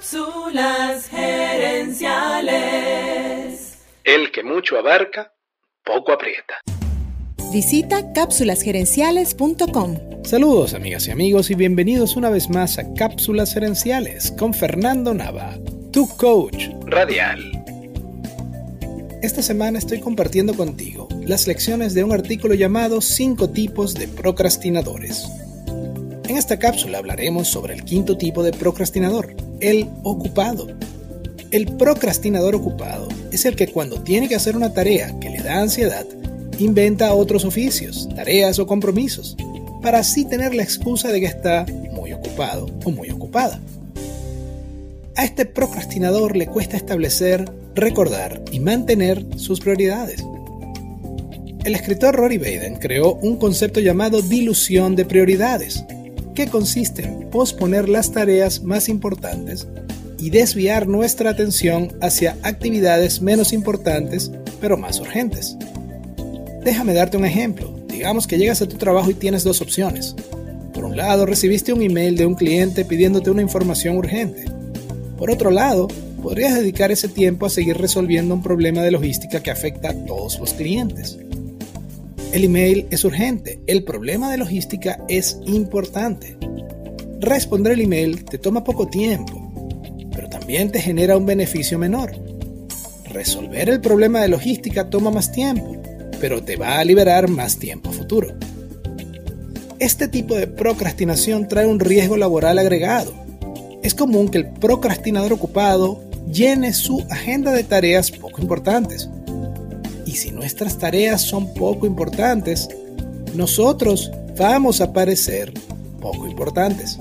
Cápsulas gerenciales. El que mucho abarca, poco aprieta. Visita cápsulasgerenciales.com. Saludos amigas y amigos y bienvenidos una vez más a Cápsulas Gerenciales con Fernando Nava, tu coach radial. Esta semana estoy compartiendo contigo las lecciones de un artículo llamado 5 tipos de procrastinadores. En esta cápsula hablaremos sobre el quinto tipo de procrastinador, el ocupado. El procrastinador ocupado es el que cuando tiene que hacer una tarea que le da ansiedad, inventa otros oficios, tareas o compromisos, para así tener la excusa de que está muy ocupado o muy ocupada. A este procrastinador le cuesta establecer, recordar y mantener sus prioridades. El escritor Rory Baden creó un concepto llamado dilución de prioridades, consiste en posponer las tareas más importantes y desviar nuestra atención hacia actividades menos importantes pero más urgentes. Déjame darte un ejemplo. Digamos que llegas a tu trabajo y tienes dos opciones. Por un lado, recibiste un email de un cliente pidiéndote una información urgente. Por otro lado, podrías dedicar ese tiempo a seguir resolviendo un problema de logística que afecta a todos los clientes. El email es urgente, el problema de logística es importante. Responder el email te toma poco tiempo, pero también te genera un beneficio menor. Resolver el problema de logística toma más tiempo, pero te va a liberar más tiempo futuro. Este tipo de procrastinación trae un riesgo laboral agregado. Es común que el procrastinador ocupado llene su agenda de tareas poco importantes y si nuestras tareas son poco importantes, nosotros vamos a parecer poco importantes.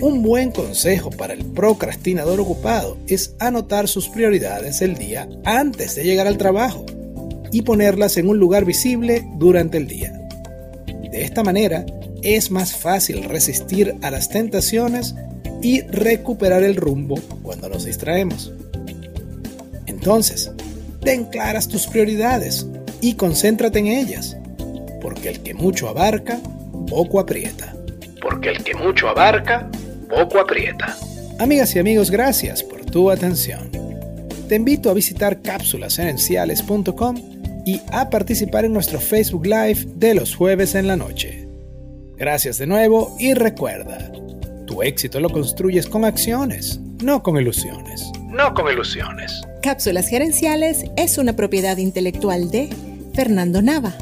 Un buen consejo para el procrastinador ocupado es anotar sus prioridades el día antes de llegar al trabajo y ponerlas en un lugar visible durante el día. De esta manera es más fácil resistir a las tentaciones y recuperar el rumbo cuando nos distraemos. Entonces, ten claras tus prioridades y concéntrate en ellas, porque el que mucho abarca, poco aprieta. Porque el que mucho abarca, poco aprieta. Amigas y amigos, gracias por tu atención. Te invito a visitar cápsulasenenciales.com y a participar en nuestro Facebook Live de los jueves en la noche. Gracias de nuevo y recuerda, tu éxito lo construyes con acciones, no con ilusiones. No con ilusiones. Cápsulas Gerenciales es una propiedad intelectual de Fernando Nava.